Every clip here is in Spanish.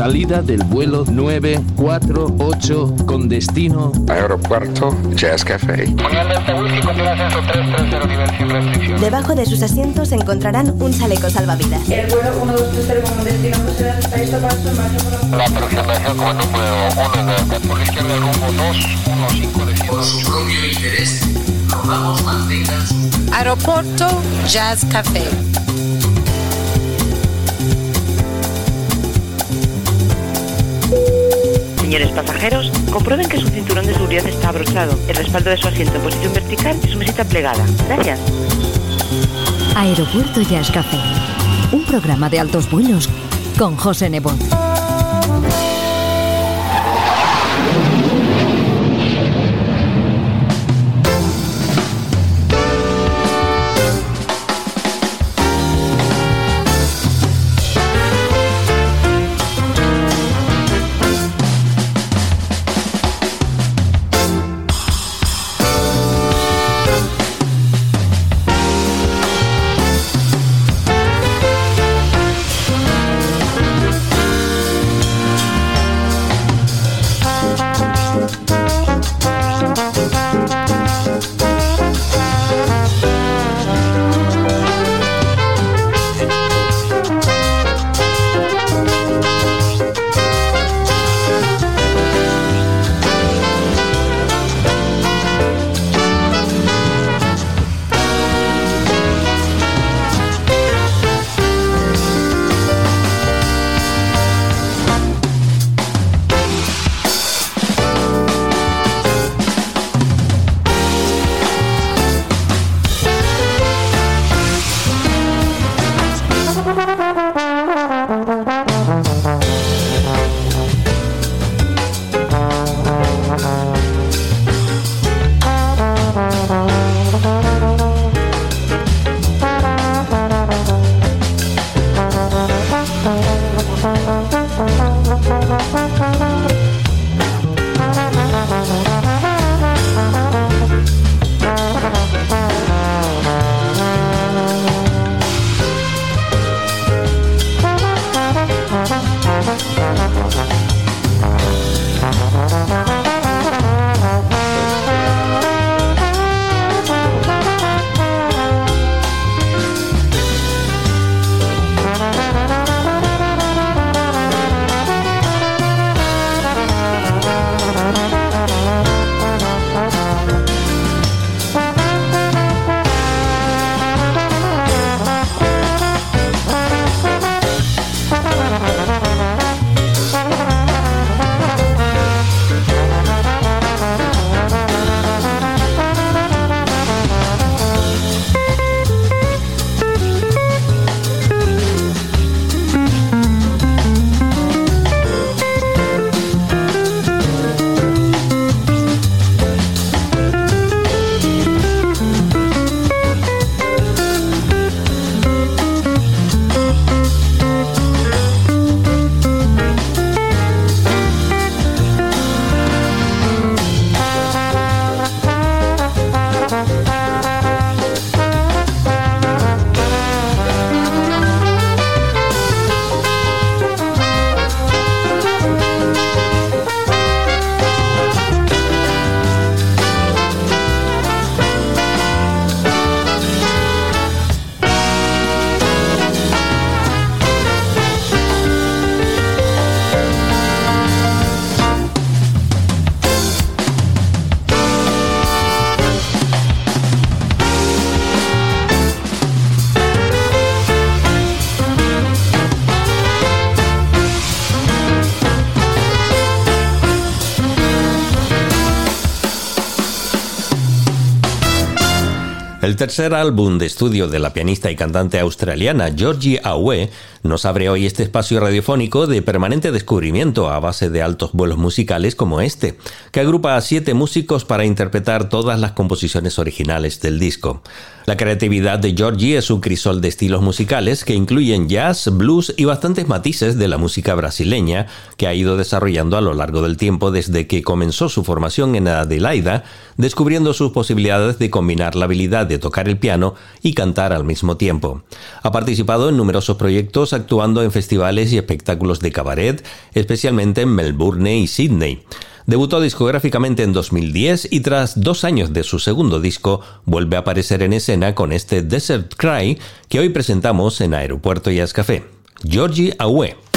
Salida del vuelo 948 con destino Aeropuerto Jazz Café. Debajo de sus asientos encontrarán un chaleco salvavidas. El vuelo 1230 como destino por La aproximación como número 1 de por la izquierda rumbo 215 de Por su propio interés, rogamos mantengan su Aeropuerto Jazz Café. Señores pasajeros, comprueben que su cinturón de seguridad está abrochado, el respaldo de su asiento en posición vertical y su mesita plegada. Gracias. Aeropuerto Jazz. Un programa de altos vuelos con José Nebot. Tercer álbum de estudio de la pianista y cantante australiana Georgie Awe nos abre hoy este espacio radiofónico de permanente descubrimiento a base de altos vuelos musicales como este, que agrupa a siete músicos para interpretar todas las composiciones originales del disco. La creatividad de Georgie es un crisol de estilos musicales que incluyen jazz, blues y bastantes matices de la música brasileña que ha ido desarrollando a lo largo del tiempo desde que comenzó su formación en Adelaida, descubriendo sus posibilidades de combinar la habilidad de tocar el piano y cantar al mismo tiempo. Ha participado en numerosos proyectos actuando en festivales y espectáculos de cabaret, especialmente en Melbourne y Sydney. Debutó discográficamente en 2010 y tras dos años de su segundo disco vuelve a aparecer en escena con este Desert Cry que hoy presentamos en Aeropuerto Jazz Café. Georgie Awe.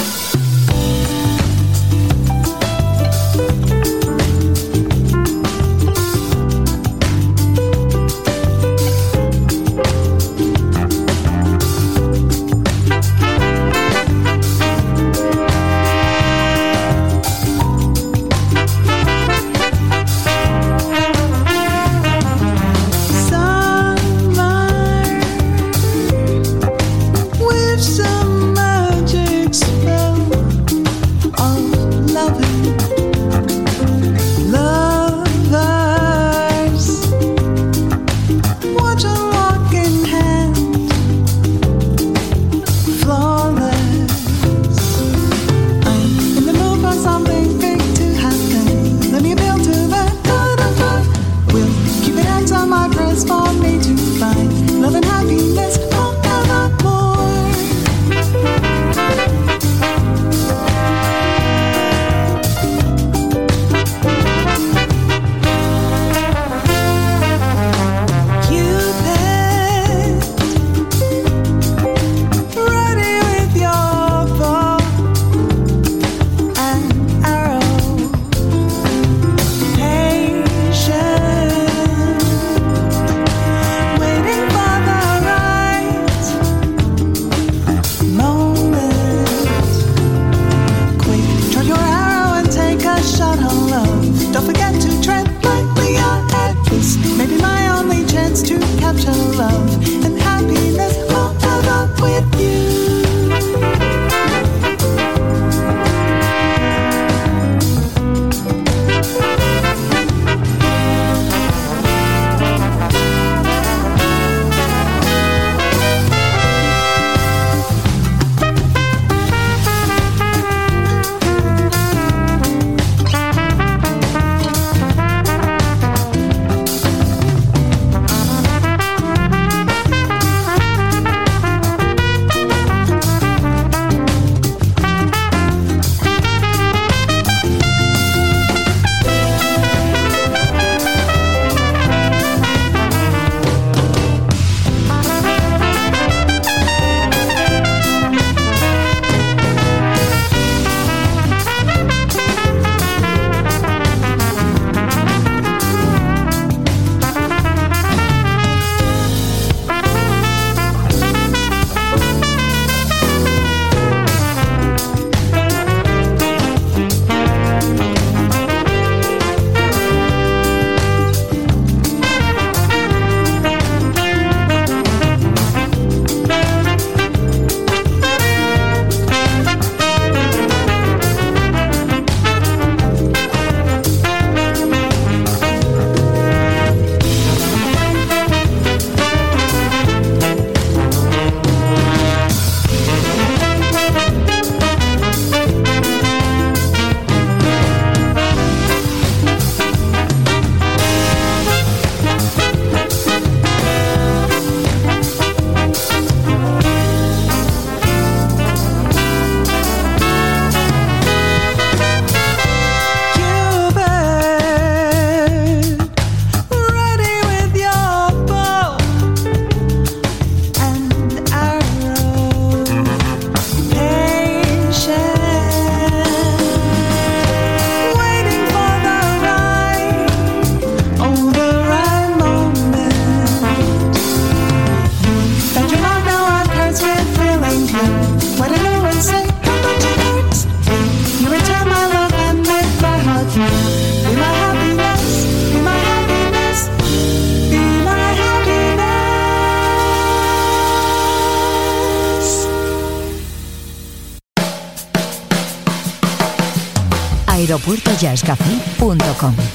aeropuertojazzcafé.com.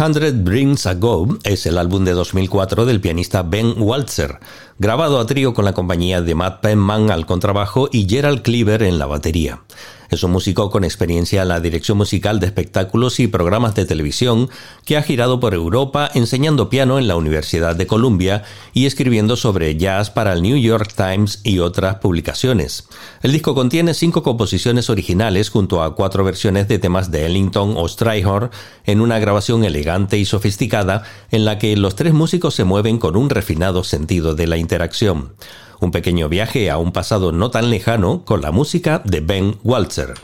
100 Brings a Go es el álbum de 2004 del pianista Ben Walzer, grabado a trío con la compañía de Matt Penman al contrabajo y Gerald Cleaver en la batería. Es un músico con experiencia en la dirección musical de espectáculos y programas de televisión que ha girado por Europa enseñando piano en la Universidad de Columbia y escribiendo sobre jazz para el New York Times y otras publicaciones. El disco contiene cinco composiciones originales junto a cuatro versiones de temas de Ellington o Strayhorn en una grabación elegante y sofisticada en la que los tres músicos se mueven con un refinado sentido de la interacción un pequeño viaje a un pasado no tan lejano con la música de Ben Walzer.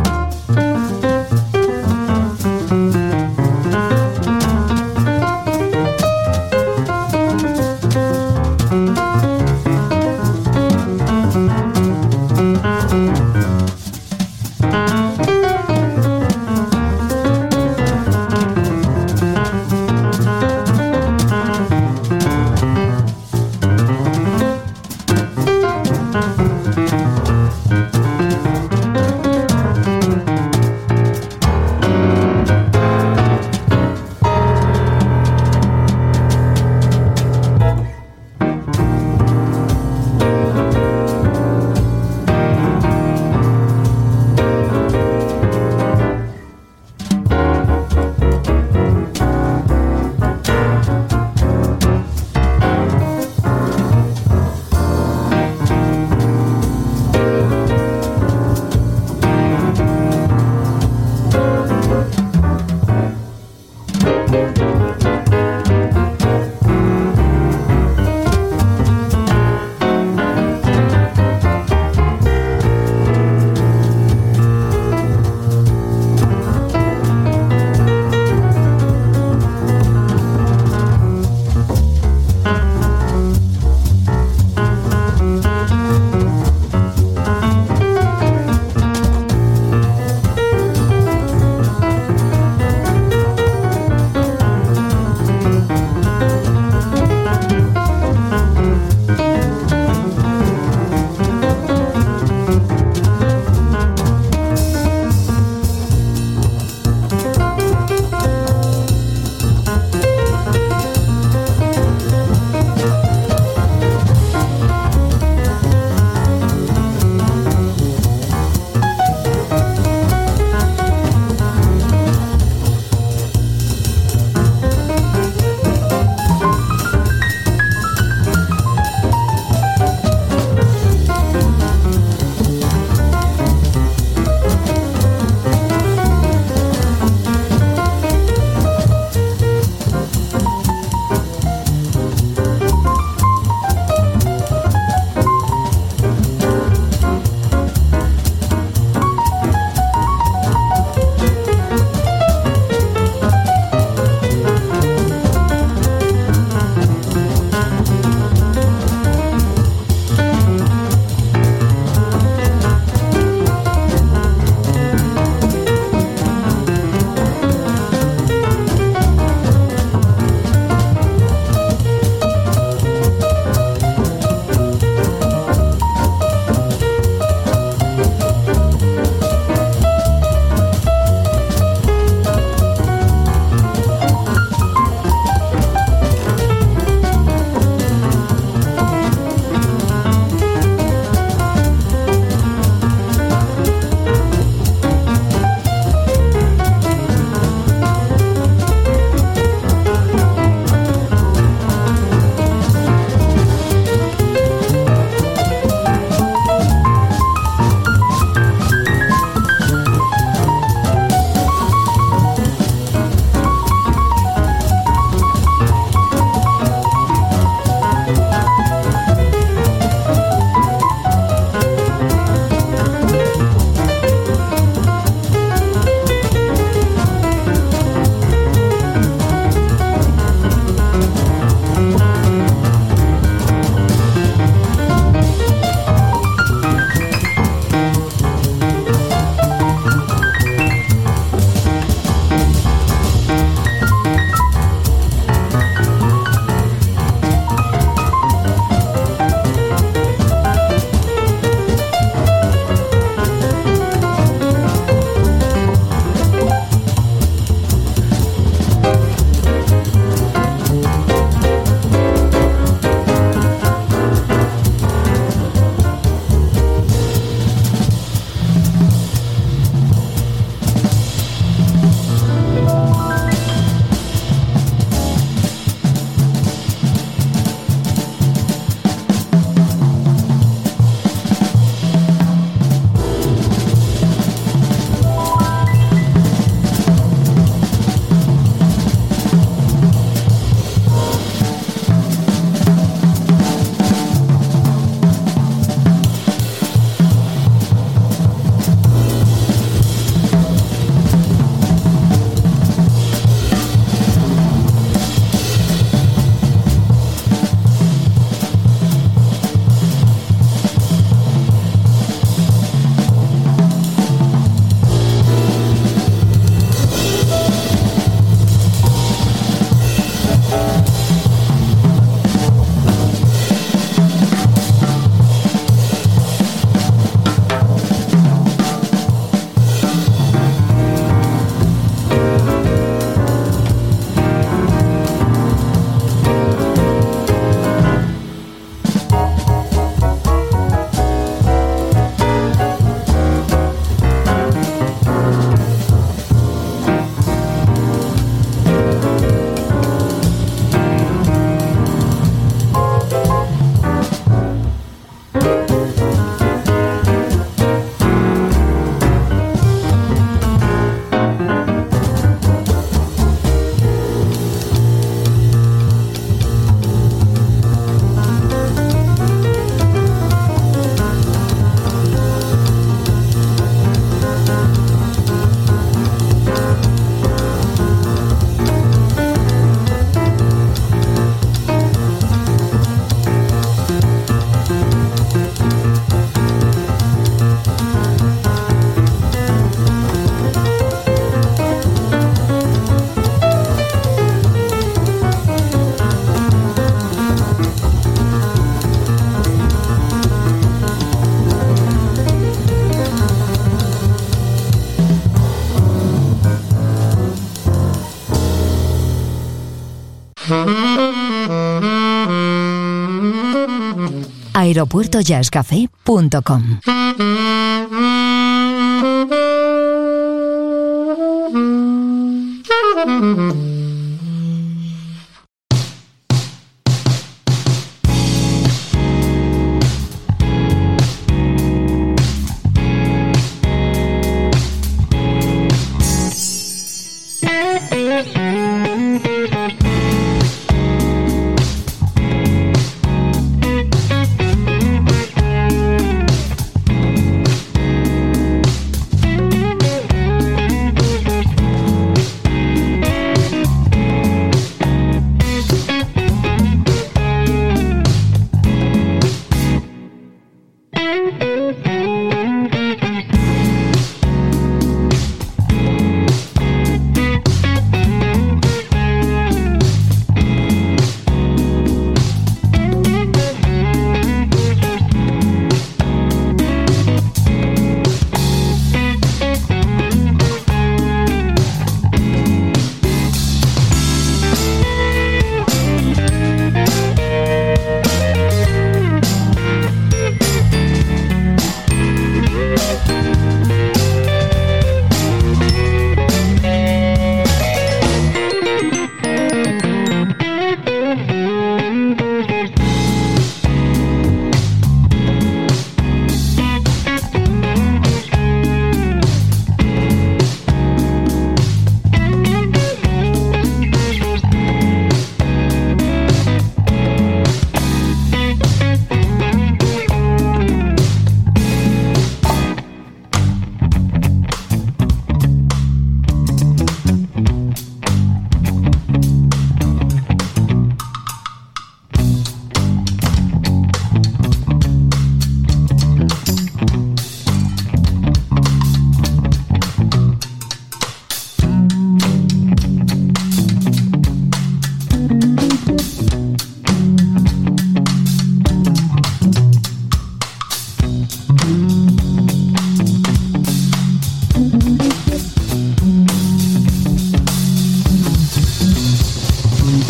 aeropuertojazzcafé.com.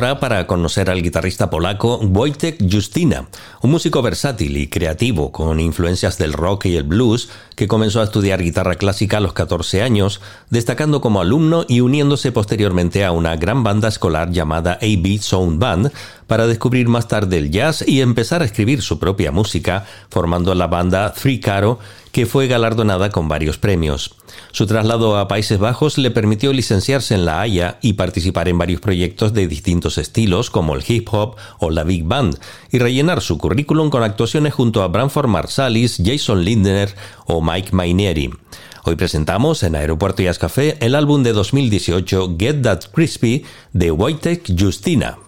para conocer al guitarrista polaco Wojtek Justina, un músico versátil y creativo con influencias del rock y el blues que comenzó a estudiar guitarra clásica a los 14 años, destacando como alumno y uniéndose posteriormente a una gran banda escolar llamada AB Sound Band para descubrir más tarde el jazz y empezar a escribir su propia música, formando la banda Three Caro, que fue galardonada con varios premios. Su traslado a Países Bajos le permitió licenciarse en La Haya y participar en varios proyectos de distintos estilos como el hip hop o la big band y rellenar su currículum con actuaciones junto a Branford Marsalis, Jason Lindner o Mike Mainieri. Hoy presentamos en Aeropuerto Jazz Café el álbum de 2018 Get That Crispy de Wojtek Justina.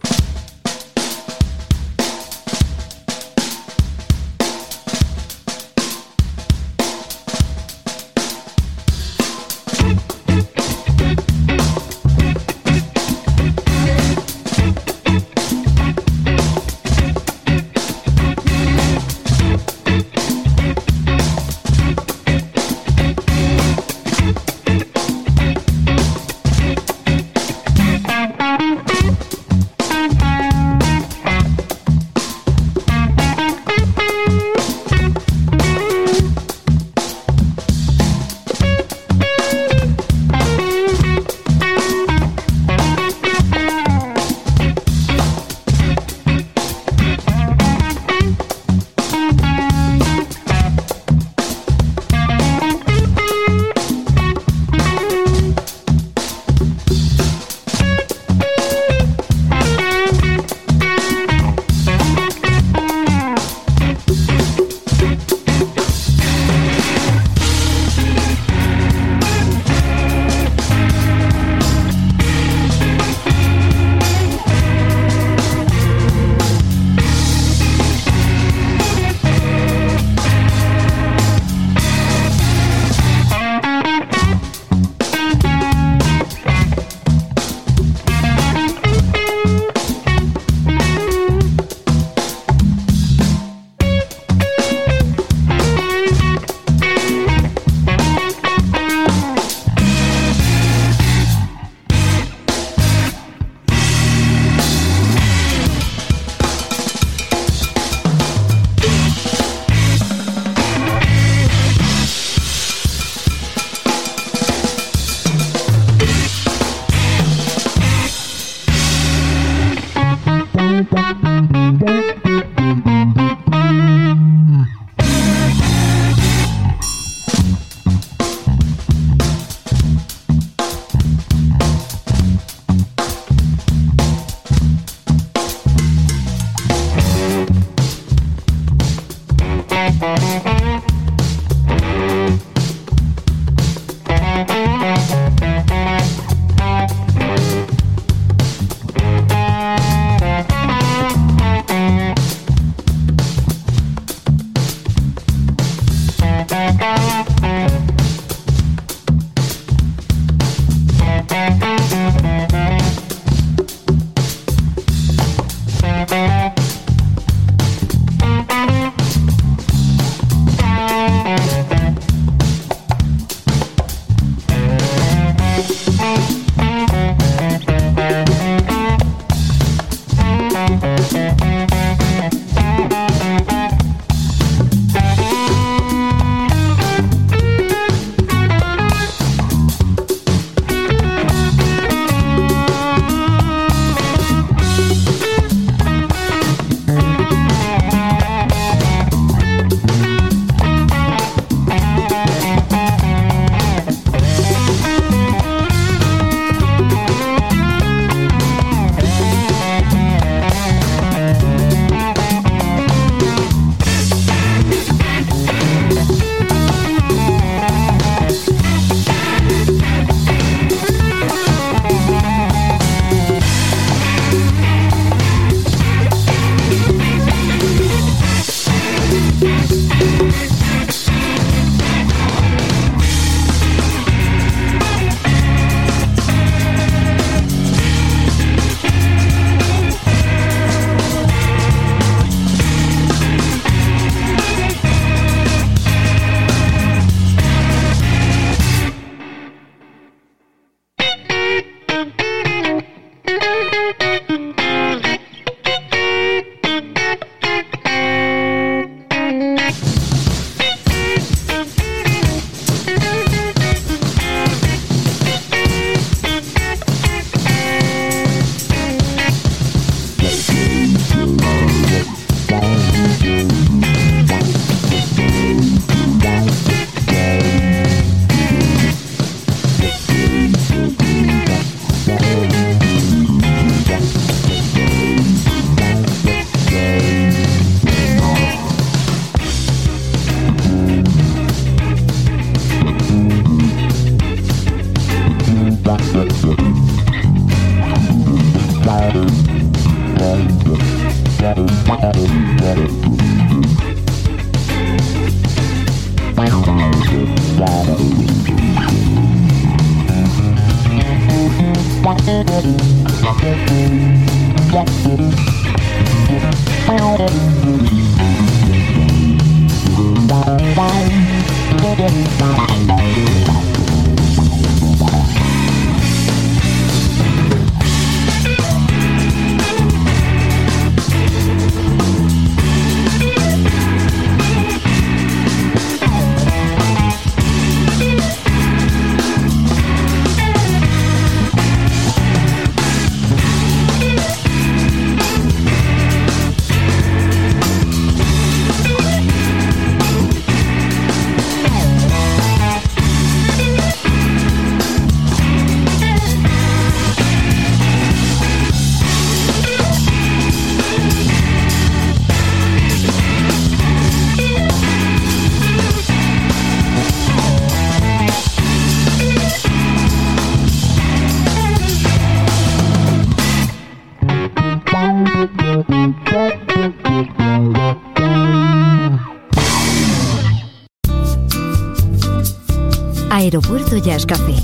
Jazz Café.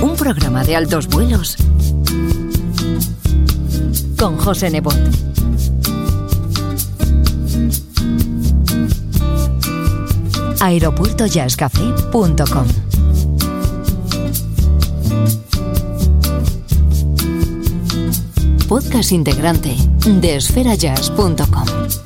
Un programa de altos vuelos con José Nebot. aeropuertojazzcafé.com Podcast integrante de esferajazz.com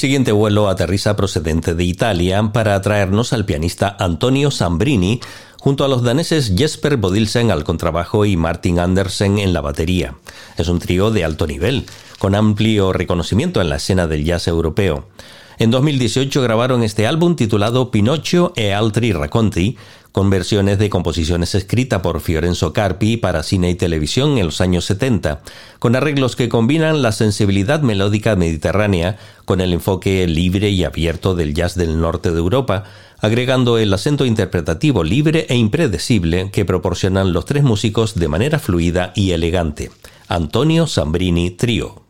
siguiente vuelo aterriza procedente de Italia para traernos al pianista Antonio Sambrini junto a los daneses Jesper Bodilsen al contrabajo y Martin Andersen en la batería. Es un trío de alto nivel, con amplio reconocimiento en la escena del jazz europeo. En 2018 grabaron este álbum titulado Pinocchio e altri racconti, con versiones de composiciones escritas por Fiorenzo Carpi para cine y televisión en los años 70, con arreglos que combinan la sensibilidad melódica mediterránea con el enfoque libre y abierto del jazz del norte de Europa, agregando el acento interpretativo libre e impredecible que proporcionan los tres músicos de manera fluida y elegante. Antonio Sambrini Trio.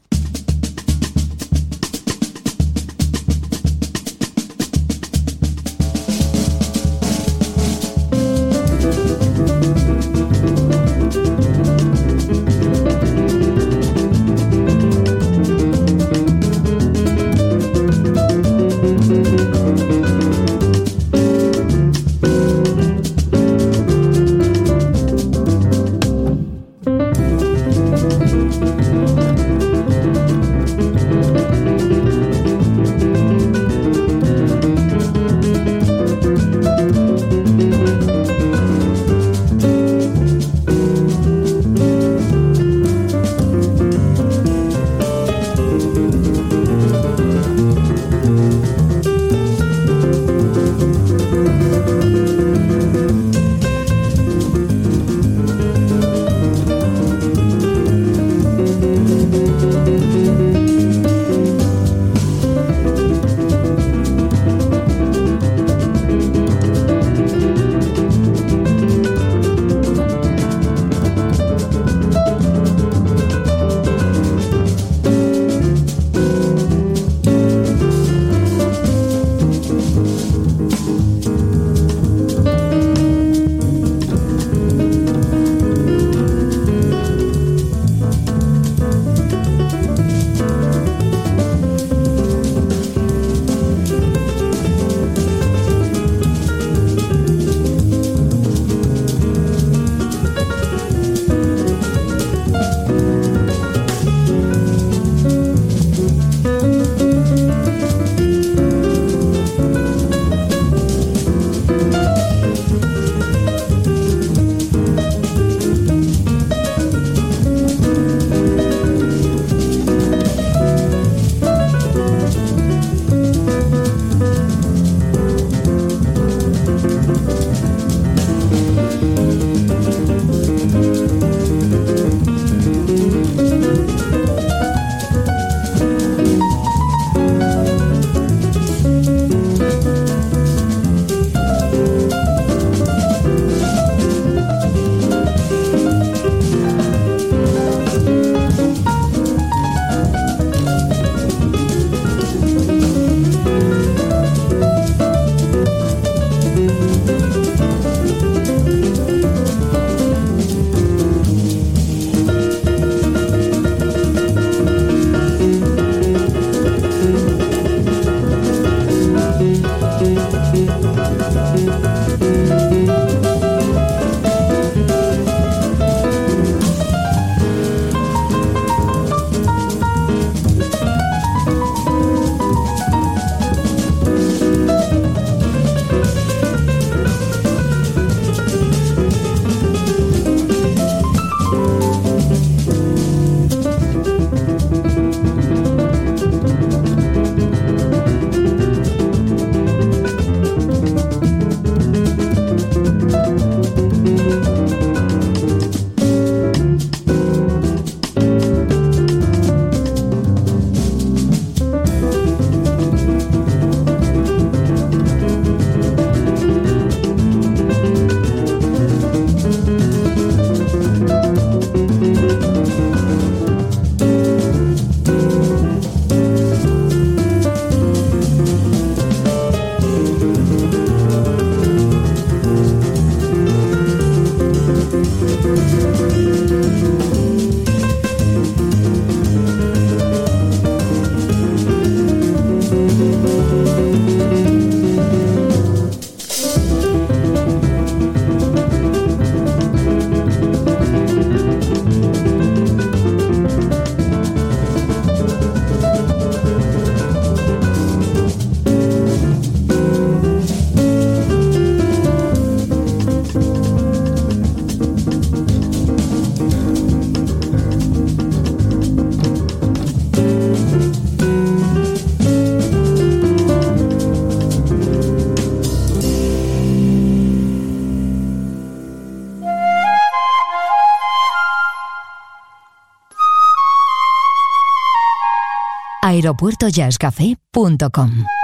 aeropuertojazzcafé.com.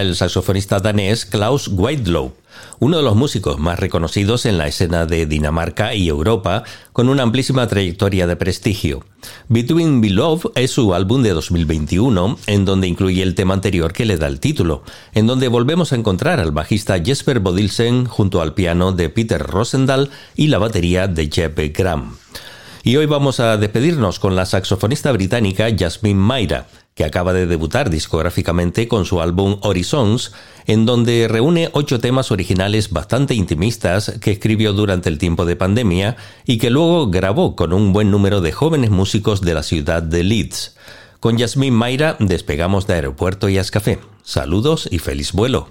el saxofonista danés Klaus Whitelow, uno de los músicos más reconocidos en la escena de Dinamarca y Europa, con una amplísima trayectoria de prestigio. Between Beloved es su álbum de 2021, en donde incluye el tema anterior que le da el título, en donde volvemos a encontrar al bajista Jesper Bodilsen junto al piano de Peter Rosendahl y la batería de Jeppe Graham. Y hoy vamos a despedirnos con la saxofonista británica Jasmine Mayra, que acaba de debutar discográficamente con su álbum Horizons, en donde reúne ocho temas originales bastante intimistas que escribió durante el tiempo de pandemia y que luego grabó con un buen número de jóvenes músicos de la ciudad de Leeds. Con Jasmine Mayra despegamos de Aeropuerto y Ascafé. Saludos y feliz vuelo.